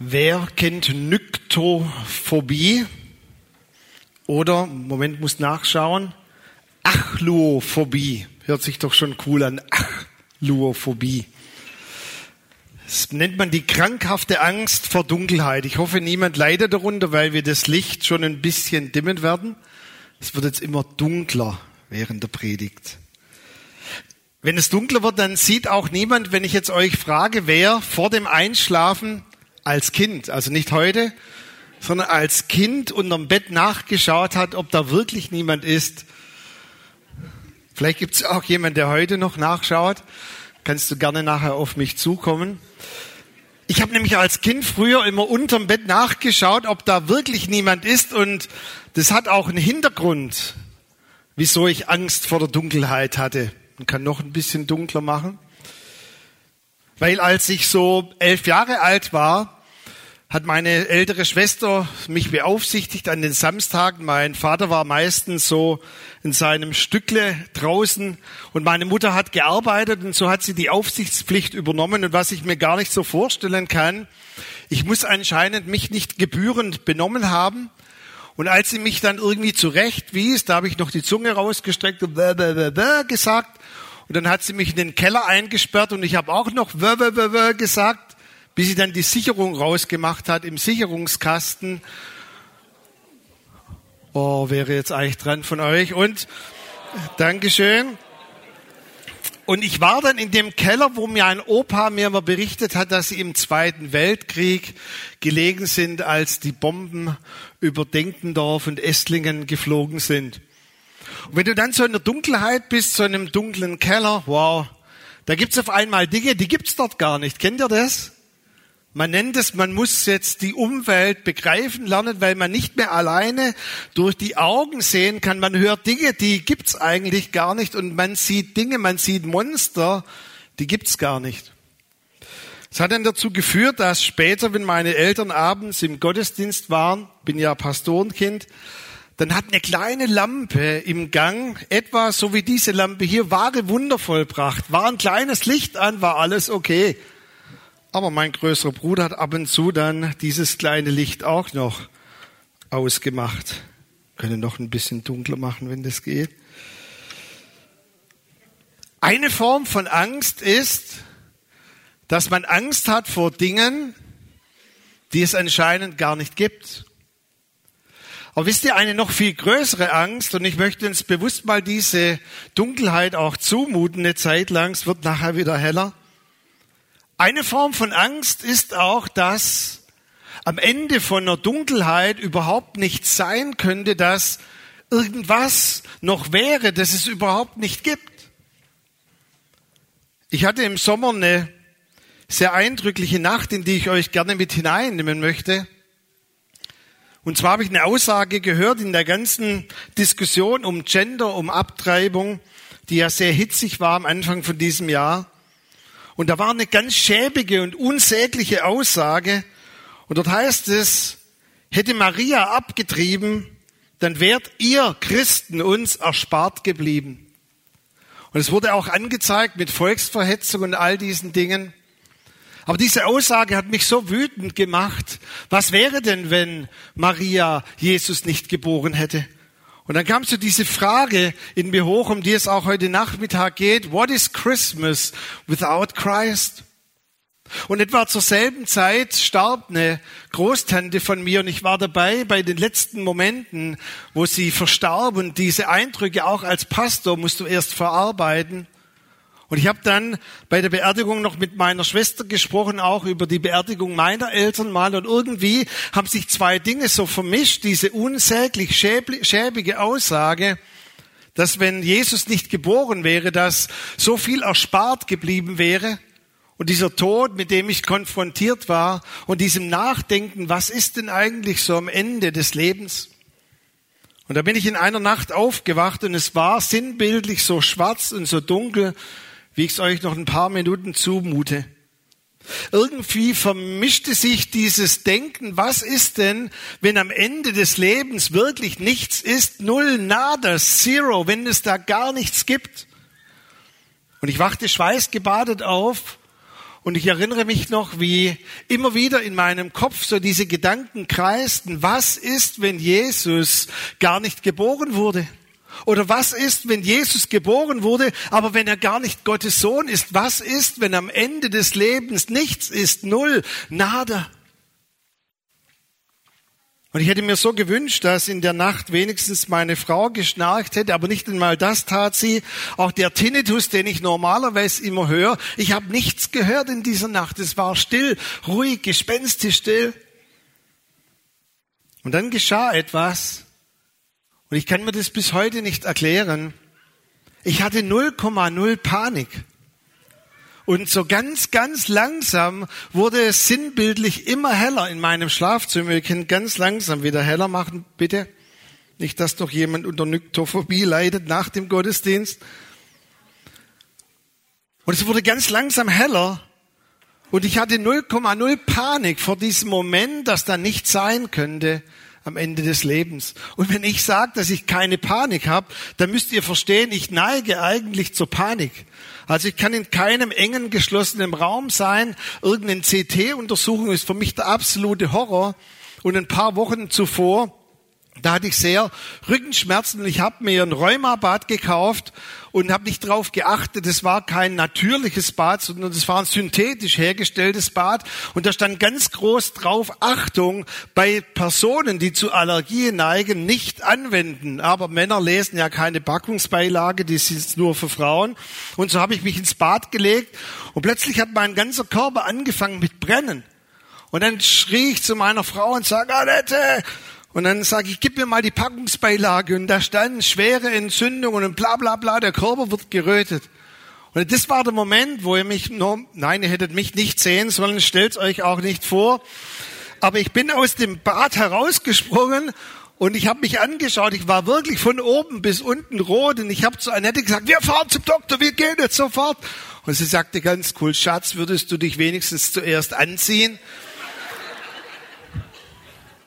Wer kennt Nyktophobie? Oder, Moment, muss nachschauen, Achluophobie. Hört sich doch schon cool an. Achluophobie. Das nennt man die krankhafte Angst vor Dunkelheit. Ich hoffe, niemand leidet darunter, weil wir das Licht schon ein bisschen dimmen werden. Es wird jetzt immer dunkler während der Predigt. Wenn es dunkler wird, dann sieht auch niemand, wenn ich jetzt euch frage, wer vor dem Einschlafen als Kind, also nicht heute, sondern als Kind unterm Bett nachgeschaut hat, ob da wirklich niemand ist. Vielleicht gibt es auch jemand, der heute noch nachschaut. Kannst du gerne nachher auf mich zukommen. Ich habe nämlich als Kind früher immer unterm Bett nachgeschaut, ob da wirklich niemand ist. Und das hat auch einen Hintergrund, wieso ich Angst vor der Dunkelheit hatte. Man kann noch ein bisschen dunkler machen. Weil als ich so elf Jahre alt war, hat meine ältere Schwester mich beaufsichtigt an den Samstagen. Mein Vater war meistens so in seinem Stückle draußen und meine Mutter hat gearbeitet und so hat sie die Aufsichtspflicht übernommen und was ich mir gar nicht so vorstellen kann, ich muss anscheinend mich nicht gebührend benommen haben. Und als sie mich dann irgendwie zurechtwies, da habe ich noch die Zunge rausgestreckt und bäh, bäh, bäh, bäh gesagt. Und dann hat sie mich in den Keller eingesperrt und ich habe auch noch bäh, bäh, bäh, bäh gesagt bis sie dann die Sicherung rausgemacht hat im Sicherungskasten. Oh, wäre jetzt eigentlich dran von euch. Und Dankeschön. Und ich war dann in dem Keller, wo mir ein Opa mir mal berichtet hat, dass sie im Zweiten Weltkrieg gelegen sind, als die Bomben über Denkendorf und Esslingen geflogen sind. Und wenn du dann so in der Dunkelheit bist, so in einem dunklen Keller, wow, da gibt's auf einmal Dinge, die gibt's dort gar nicht. Kennt ihr das? Man nennt es, man muss jetzt die Umwelt begreifen lernen, weil man nicht mehr alleine durch die Augen sehen kann. Man hört Dinge, die gibt's eigentlich gar nicht und man sieht Dinge, man sieht Monster, die gibt's gar nicht. Es hat dann dazu geführt, dass später, wenn meine Eltern abends im Gottesdienst waren, bin ja Pastorenkind, dann hat eine kleine Lampe im Gang, etwa so wie diese Lampe hier, wahre Wunder vollbracht. War ein kleines Licht an, war alles okay. Aber mein größerer Bruder hat ab und zu dann dieses kleine Licht auch noch ausgemacht. Können noch ein bisschen dunkler machen, wenn das geht. Eine Form von Angst ist, dass man Angst hat vor Dingen, die es anscheinend gar nicht gibt. Aber wisst ihr, eine noch viel größere Angst, und ich möchte uns bewusst mal diese Dunkelheit auch zumuten, eine Zeit lang, es wird nachher wieder heller, eine Form von Angst ist auch, dass am Ende von einer Dunkelheit überhaupt nicht sein könnte, dass irgendwas noch wäre, das es überhaupt nicht gibt. Ich hatte im Sommer eine sehr eindrückliche Nacht, in die ich euch gerne mit hineinnehmen möchte. Und zwar habe ich eine Aussage gehört in der ganzen Diskussion um Gender, um Abtreibung, die ja sehr hitzig war am Anfang von diesem Jahr. Und da war eine ganz schäbige und unsägliche Aussage. Und dort heißt es, hätte Maria abgetrieben, dann wärt ihr Christen uns erspart geblieben. Und es wurde auch angezeigt mit Volksverhetzung und all diesen Dingen. Aber diese Aussage hat mich so wütend gemacht. Was wäre denn, wenn Maria Jesus nicht geboren hätte? Und dann kam so diese Frage in mir hoch, um die es auch heute Nachmittag geht. What is Christmas without Christ? Und etwa zur selben Zeit starb eine Großtante von mir und ich war dabei bei den letzten Momenten, wo sie verstarb und diese Eindrücke auch als Pastor musst du erst verarbeiten. Und ich habe dann bei der Beerdigung noch mit meiner Schwester gesprochen, auch über die Beerdigung meiner Eltern mal. Und irgendwie haben sich zwei Dinge so vermischt. Diese unsäglich schäbige Aussage, dass wenn Jesus nicht geboren wäre, dass so viel erspart geblieben wäre. Und dieser Tod, mit dem ich konfrontiert war und diesem Nachdenken, was ist denn eigentlich so am Ende des Lebens? Und da bin ich in einer Nacht aufgewacht und es war sinnbildlich so schwarz und so dunkel wie ich es euch noch ein paar Minuten zumute. Irgendwie vermischte sich dieses Denken, was ist denn, wenn am Ende des Lebens wirklich nichts ist, null, nada, zero, wenn es da gar nichts gibt. Und ich wachte schweißgebadet auf Und ich erinnere mich noch, wie immer wieder in meinem Kopf so diese Gedanken kreisten, was ist, wenn Jesus gar nicht geboren wurde? Oder was ist, wenn Jesus geboren wurde, aber wenn er gar nicht Gottes Sohn ist? Was ist, wenn am Ende des Lebens nichts ist? Null, nada. Und ich hätte mir so gewünscht, dass in der Nacht wenigstens meine Frau geschnarcht hätte, aber nicht einmal das tat sie. Auch der Tinnitus, den ich normalerweise immer höre, ich habe nichts gehört in dieser Nacht. Es war still, ruhig, gespenstisch still. Und dann geschah etwas, und ich kann mir das bis heute nicht erklären. Ich hatte 0,0 Panik. Und so ganz, ganz langsam wurde es sinnbildlich immer heller in meinem Schlafzimmer. Wir können ganz langsam wieder heller machen, bitte. Nicht, dass doch jemand unter Nyktophobie leidet nach dem Gottesdienst. Und es wurde ganz langsam heller. Und ich hatte 0,0 Panik vor diesem Moment, dass da nichts sein könnte am Ende des Lebens. Und wenn ich sage, dass ich keine Panik habe, dann müsst ihr verstehen, ich neige eigentlich zur Panik. Also ich kann in keinem engen, geschlossenen Raum sein. Irgendeine CT-Untersuchung ist für mich der absolute Horror. Und ein paar Wochen zuvor da hatte ich sehr Rückenschmerzen und ich habe mir ein Rheumabad gekauft und habe nicht darauf geachtet, es war kein natürliches Bad, sondern es war ein synthetisch hergestelltes Bad. Und da stand ganz groß drauf, Achtung, bei Personen, die zu Allergien neigen, nicht anwenden. Aber Männer lesen ja keine Packungsbeilage, die sind nur für Frauen. Und so habe ich mich ins Bad gelegt und plötzlich hat mein ganzer Körper angefangen mit Brennen. Und dann schrie ich zu meiner Frau und sage, Annette, und dann sage ich, gib mir mal die Packungsbeilage. Und da stand schwere Entzündung und bla bla bla, der Körper wird gerötet. Und das war der Moment, wo ihr mich, nur, nein, ihr hättet mich nicht sehen sollen, stellt euch auch nicht vor. Aber ich bin aus dem Bad herausgesprungen und ich habe mich angeschaut. Ich war wirklich von oben bis unten rot und ich habe zu Annette gesagt, wir fahren zum Doktor, wir gehen jetzt sofort. Und sie sagte ganz cool, Schatz, würdest du dich wenigstens zuerst anziehen?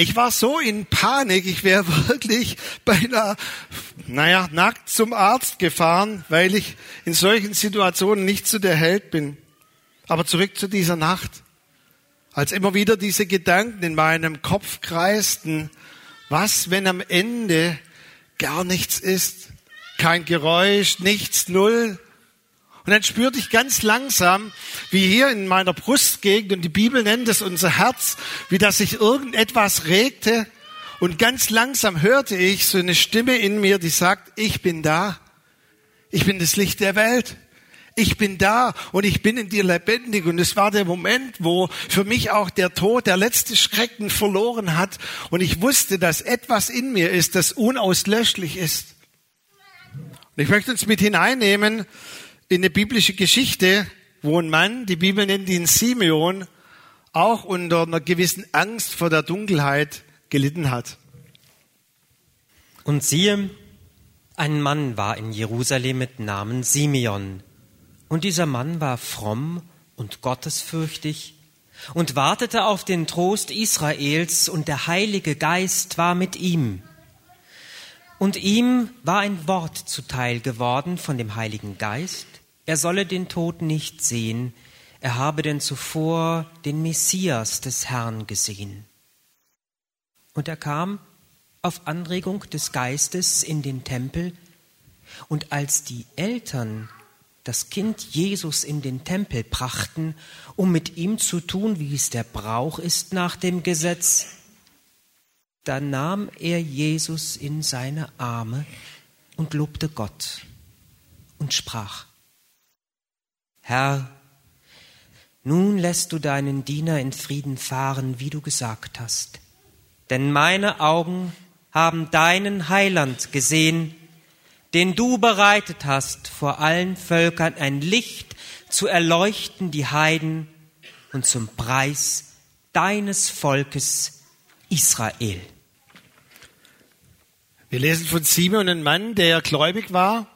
Ich war so in Panik, ich wäre wirklich beinahe, naja, nackt zum Arzt gefahren, weil ich in solchen Situationen nicht zu der Held bin. Aber zurück zu dieser Nacht. Als immer wieder diese Gedanken in meinem Kopf kreisten, was, wenn am Ende gar nichts ist? Kein Geräusch, nichts, null. Und dann spürte ich ganz langsam, wie hier in meiner Brustgegend, und die Bibel nennt es unser Herz, wie das sich irgendetwas regte. Und ganz langsam hörte ich so eine Stimme in mir, die sagt, ich bin da. Ich bin das Licht der Welt. Ich bin da und ich bin in dir lebendig. Und es war der Moment, wo für mich auch der Tod, der letzte Schrecken verloren hat. Und ich wusste, dass etwas in mir ist, das unauslöschlich ist. Und ich möchte uns mit hineinnehmen in eine biblische Geschichte, wo ein Mann, die Bibel nennt ihn Simeon, auch unter einer gewissen Angst vor der Dunkelheit gelitten hat. Und siehe, ein Mann war in Jerusalem mit Namen Simeon. Und dieser Mann war fromm und gottesfürchtig und wartete auf den Trost Israels, und der Heilige Geist war mit ihm. Und ihm war ein Wort zuteil geworden von dem Heiligen Geist, er solle den Tod nicht sehen, er habe denn zuvor den Messias des Herrn gesehen. Und er kam auf Anregung des Geistes in den Tempel, und als die Eltern das Kind Jesus in den Tempel brachten, um mit ihm zu tun, wie es der Brauch ist nach dem Gesetz, da nahm er Jesus in seine Arme und lobte Gott und sprach, Herr, nun lässt du deinen Diener in Frieden fahren, wie du gesagt hast. Denn meine Augen haben deinen Heiland gesehen, den du bereitet hast vor allen Völkern, ein Licht zu erleuchten die Heiden und zum Preis deines Volkes Israel. Wir lesen von Simon, einem Mann, der gläubig war,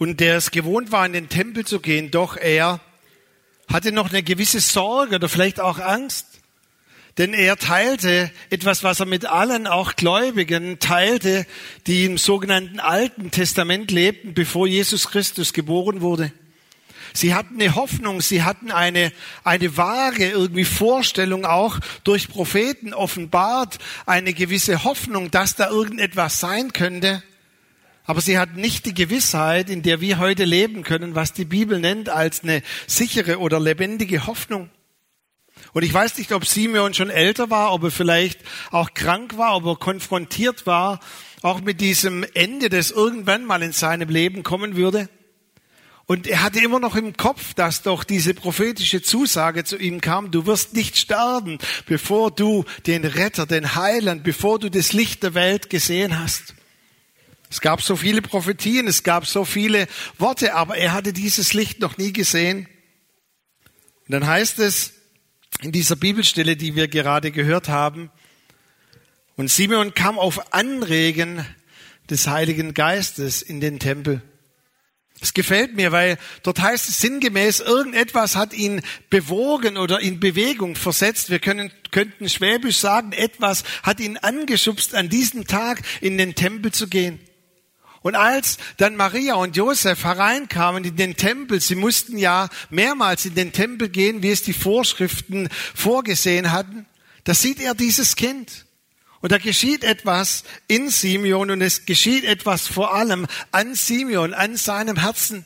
und der es gewohnt war, in den Tempel zu gehen, doch er hatte noch eine gewisse Sorge oder vielleicht auch Angst. Denn er teilte etwas, was er mit allen auch Gläubigen teilte, die im sogenannten Alten Testament lebten, bevor Jesus Christus geboren wurde. Sie hatten eine Hoffnung, sie hatten eine, eine vage irgendwie Vorstellung auch durch Propheten offenbart, eine gewisse Hoffnung, dass da irgendetwas sein könnte. Aber sie hatten nicht die Gewissheit, in der wir heute leben können, was die Bibel nennt als eine sichere oder lebendige Hoffnung. Und ich weiß nicht, ob Simeon schon älter war, ob er vielleicht auch krank war, ob er konfrontiert war, auch mit diesem Ende, das irgendwann mal in seinem Leben kommen würde. Und er hatte immer noch im Kopf, dass doch diese prophetische Zusage zu ihm kam, du wirst nicht sterben, bevor du den Retter, den Heiland, bevor du das Licht der Welt gesehen hast. Es gab so viele Prophetien, es gab so viele Worte, aber er hatte dieses Licht noch nie gesehen. Und dann heißt es in dieser Bibelstelle, die wir gerade gehört haben, und Simeon kam auf Anregen des Heiligen Geistes in den Tempel. Es gefällt mir, weil dort heißt es sinngemäß, irgendetwas hat ihn bewogen oder in Bewegung versetzt. Wir können, könnten schwäbisch sagen, etwas hat ihn angeschubst, an diesem Tag in den Tempel zu gehen. Und als dann Maria und Josef hereinkamen in den Tempel, sie mussten ja mehrmals in den Tempel gehen, wie es die Vorschriften vorgesehen hatten, da sieht er dieses Kind. Und da geschieht etwas in Simeon und es geschieht etwas vor allem an Simeon, an seinem Herzen.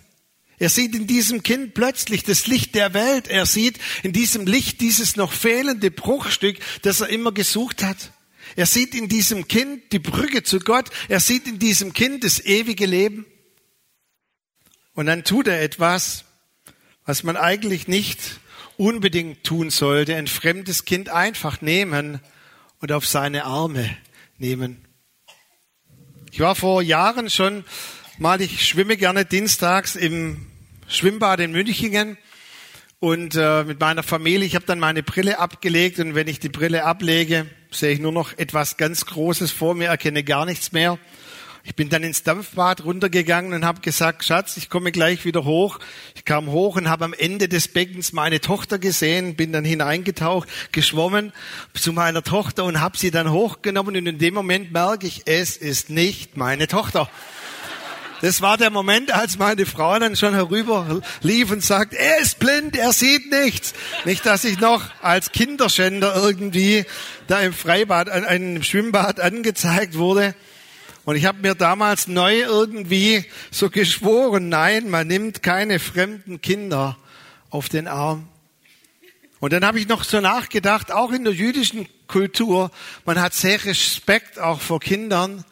Er sieht in diesem Kind plötzlich das Licht der Welt. Er sieht in diesem Licht dieses noch fehlende Bruchstück, das er immer gesucht hat. Er sieht in diesem Kind die Brücke zu Gott. Er sieht in diesem Kind das ewige Leben. Und dann tut er etwas, was man eigentlich nicht unbedingt tun sollte. Ein fremdes Kind einfach nehmen und auf seine Arme nehmen. Ich war vor Jahren schon mal, ich schwimme gerne dienstags im Schwimmbad in Münchingen und äh, mit meiner Familie. Ich habe dann meine Brille abgelegt und wenn ich die Brille ablege, sehe ich nur noch etwas ganz Großes vor mir, erkenne gar nichts mehr. Ich bin dann ins Dampfbad runtergegangen und habe gesagt, Schatz, ich komme gleich wieder hoch. Ich kam hoch und habe am Ende des Beckens meine Tochter gesehen, bin dann hineingetaucht, geschwommen zu meiner Tochter und habe sie dann hochgenommen und in dem Moment merke ich, es ist nicht meine Tochter. Das war der Moment, als meine Frau dann schon herüber lief und sagt, er ist blind, er sieht nichts. Nicht, dass ich noch als Kinderschänder irgendwie da im Freibad, einem Schwimmbad angezeigt wurde. Und ich habe mir damals neu irgendwie so geschworen, nein, man nimmt keine fremden Kinder auf den Arm. Und dann habe ich noch so nachgedacht, auch in der jüdischen Kultur, man hat sehr Respekt auch vor Kindern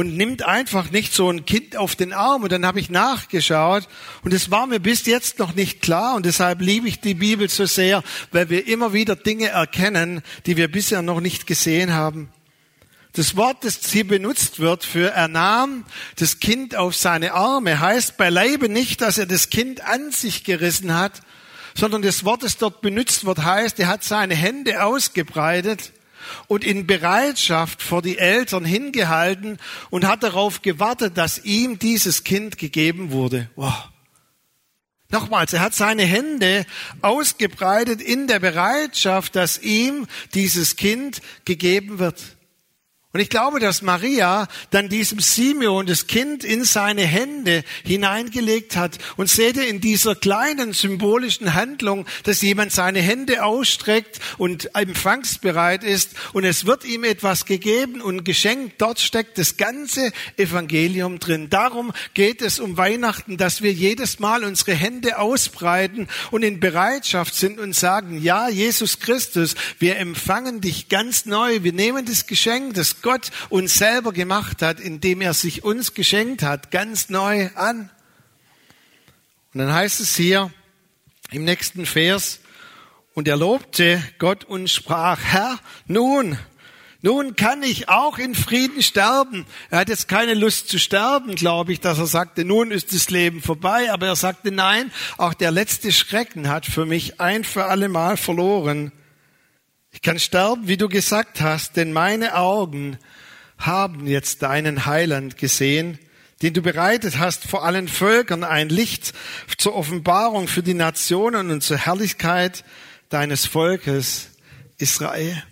und nimmt einfach nicht so ein Kind auf den Arm. Und dann habe ich nachgeschaut und es war mir bis jetzt noch nicht klar und deshalb liebe ich die Bibel so sehr, weil wir immer wieder Dinge erkennen, die wir bisher noch nicht gesehen haben. Das Wort, das hier benutzt wird für er nahm das Kind auf seine Arme, heißt beileibe nicht, dass er das Kind an sich gerissen hat, sondern das Wort, das dort benutzt wird, heißt, er hat seine Hände ausgebreitet und in Bereitschaft vor die Eltern hingehalten und hat darauf gewartet, dass ihm dieses Kind gegeben wurde. Wow. Nochmals, er hat seine Hände ausgebreitet in der Bereitschaft, dass ihm dieses Kind gegeben wird. Und ich glaube, dass Maria dann diesem Simeon das Kind in seine Hände hineingelegt hat. Und seht ihr in dieser kleinen symbolischen Handlung, dass jemand seine Hände ausstreckt und empfangsbereit ist und es wird ihm etwas gegeben und geschenkt. Dort steckt das ganze Evangelium drin. Darum geht es um Weihnachten, dass wir jedes Mal unsere Hände ausbreiten und in Bereitschaft sind und sagen, ja, Jesus Christus, wir empfangen dich ganz neu. Wir nehmen das Geschenk, das Gott uns selber gemacht hat, indem er sich uns geschenkt hat, ganz neu an. Und dann heißt es hier im nächsten Vers, und er lobte Gott und sprach, Herr, nun, nun kann ich auch in Frieden sterben. Er hat jetzt keine Lust zu sterben, glaube ich, dass er sagte, nun ist das Leben vorbei. Aber er sagte, nein, auch der letzte Schrecken hat für mich ein für alle Mal verloren. Ich kann sterben, wie du gesagt hast, denn meine Augen haben jetzt deinen Heiland gesehen, den du bereitet hast vor allen Völkern, ein Licht zur Offenbarung für die Nationen und zur Herrlichkeit deines Volkes Israel.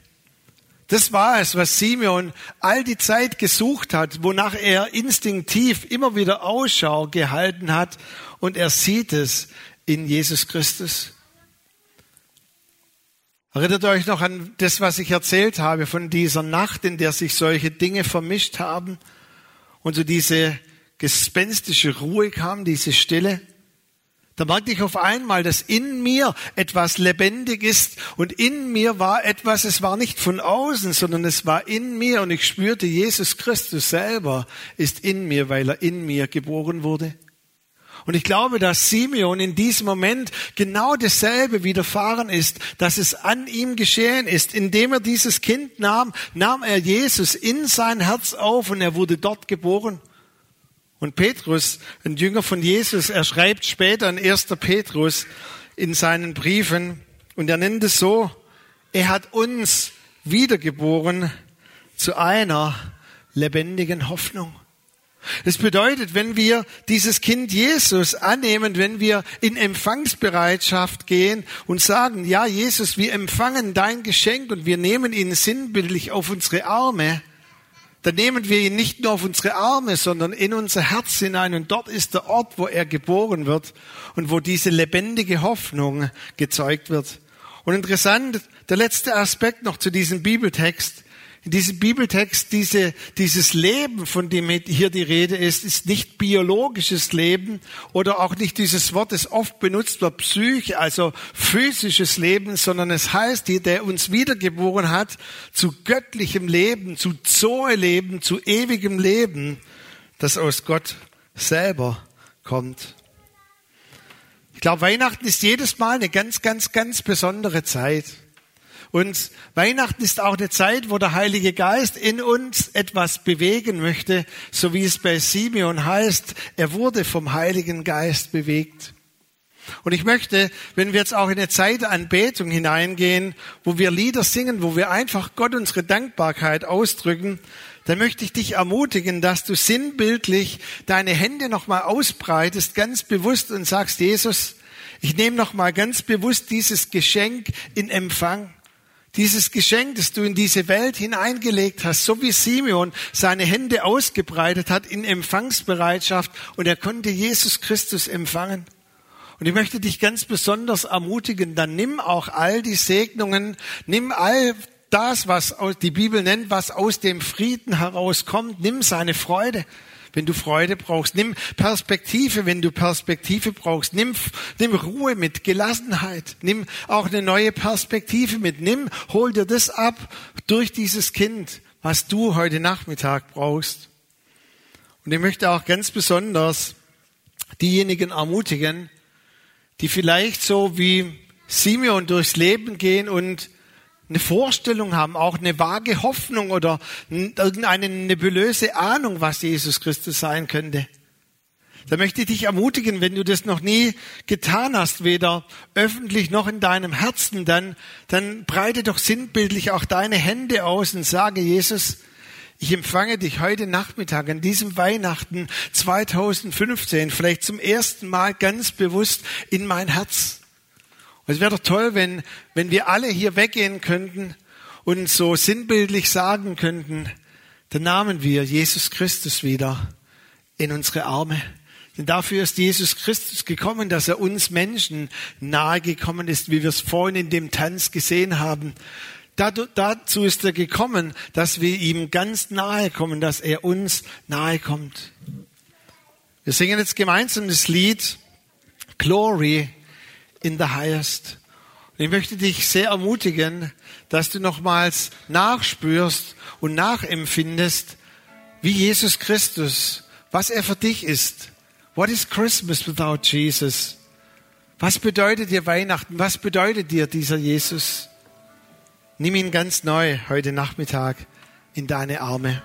Das war es, was Simeon all die Zeit gesucht hat, wonach er instinktiv immer wieder Ausschau gehalten hat und er sieht es in Jesus Christus. Erinnert euch noch an das, was ich erzählt habe von dieser Nacht, in der sich solche Dinge vermischt haben und so diese gespenstische Ruhe kam, diese Stille? Da merkte ich auf einmal, dass in mir etwas lebendig ist und in mir war etwas, es war nicht von außen, sondern es war in mir und ich spürte, Jesus Christus selber ist in mir, weil er in mir geboren wurde. Und ich glaube, dass Simeon in diesem Moment genau dasselbe widerfahren ist, dass es an ihm geschehen ist. Indem er dieses Kind nahm, nahm er Jesus in sein Herz auf und er wurde dort geboren. Und Petrus, ein Jünger von Jesus, er schreibt später in 1. Petrus in seinen Briefen und er nennt es so, er hat uns wiedergeboren zu einer lebendigen Hoffnung. Das bedeutet, wenn wir dieses Kind Jesus annehmen, wenn wir in Empfangsbereitschaft gehen und sagen, ja Jesus, wir empfangen dein Geschenk und wir nehmen ihn sinnbildlich auf unsere Arme, dann nehmen wir ihn nicht nur auf unsere Arme, sondern in unser Herz hinein. Und dort ist der Ort, wo er geboren wird und wo diese lebendige Hoffnung gezeugt wird. Und interessant, der letzte Aspekt noch zu diesem Bibeltext in diesem Bibeltext diese, dieses Leben, von dem hier die Rede ist, ist nicht biologisches Leben oder auch nicht dieses Wort, das oft benutzt wird, Psyche, also physisches Leben, sondern es heißt hier, der uns wiedergeboren hat zu göttlichem Leben, zu Zoe-Leben, zu ewigem Leben, das aus Gott selber kommt. Ich glaube, Weihnachten ist jedes Mal eine ganz, ganz, ganz besondere Zeit. Und Weihnachten ist auch eine Zeit, wo der Heilige Geist in uns etwas bewegen möchte, so wie es bei Simeon heißt, er wurde vom Heiligen Geist bewegt. Und ich möchte, wenn wir jetzt auch in eine Zeit der Anbetung hineingehen, wo wir Lieder singen, wo wir einfach Gott unsere Dankbarkeit ausdrücken, dann möchte ich dich ermutigen, dass du sinnbildlich deine Hände nochmal ausbreitest, ganz bewusst und sagst, Jesus, ich nehme nochmal ganz bewusst dieses Geschenk in Empfang. Dieses Geschenk, das du in diese Welt hineingelegt hast, so wie Simeon seine Hände ausgebreitet hat in Empfangsbereitschaft und er konnte Jesus Christus empfangen. Und ich möchte dich ganz besonders ermutigen, dann nimm auch all die Segnungen, nimm all das, was die Bibel nennt, was aus dem Frieden herauskommt, nimm seine Freude wenn du Freude brauchst. Nimm Perspektive, wenn du Perspektive brauchst. Nimm, nimm Ruhe mit, Gelassenheit. Nimm auch eine neue Perspektive mit. Nimm, hol dir das ab durch dieses Kind, was du heute Nachmittag brauchst. Und ich möchte auch ganz besonders diejenigen ermutigen, die vielleicht so wie Simeon durchs Leben gehen und eine Vorstellung haben, auch eine vage Hoffnung oder irgendeine nebulöse Ahnung, was Jesus Christus sein könnte. Da möchte ich dich ermutigen, wenn du das noch nie getan hast, weder öffentlich noch in deinem Herzen, dann, dann breite doch sinnbildlich auch deine Hände aus und sage, Jesus, ich empfange dich heute Nachmittag an diesem Weihnachten 2015 vielleicht zum ersten Mal ganz bewusst in mein Herz. Es wäre doch toll, wenn, wenn wir alle hier weggehen könnten und so sinnbildlich sagen könnten, dann nahmen wir Jesus Christus wieder in unsere Arme. Denn dafür ist Jesus Christus gekommen, dass er uns Menschen nahe gekommen ist, wie wir es vorhin in dem Tanz gesehen haben. Dazu ist er gekommen, dass wir ihm ganz nahe kommen, dass er uns nahe kommt. Wir singen jetzt gemeinsam das Lied Glory in the highest. Ich möchte dich sehr ermutigen, dass du nochmals nachspürst und nachempfindest, wie Jesus Christus, was er für dich ist. What is Christmas without Jesus? Was bedeutet dir Weihnachten? Was bedeutet dir dieser Jesus? Nimm ihn ganz neu heute Nachmittag in deine Arme.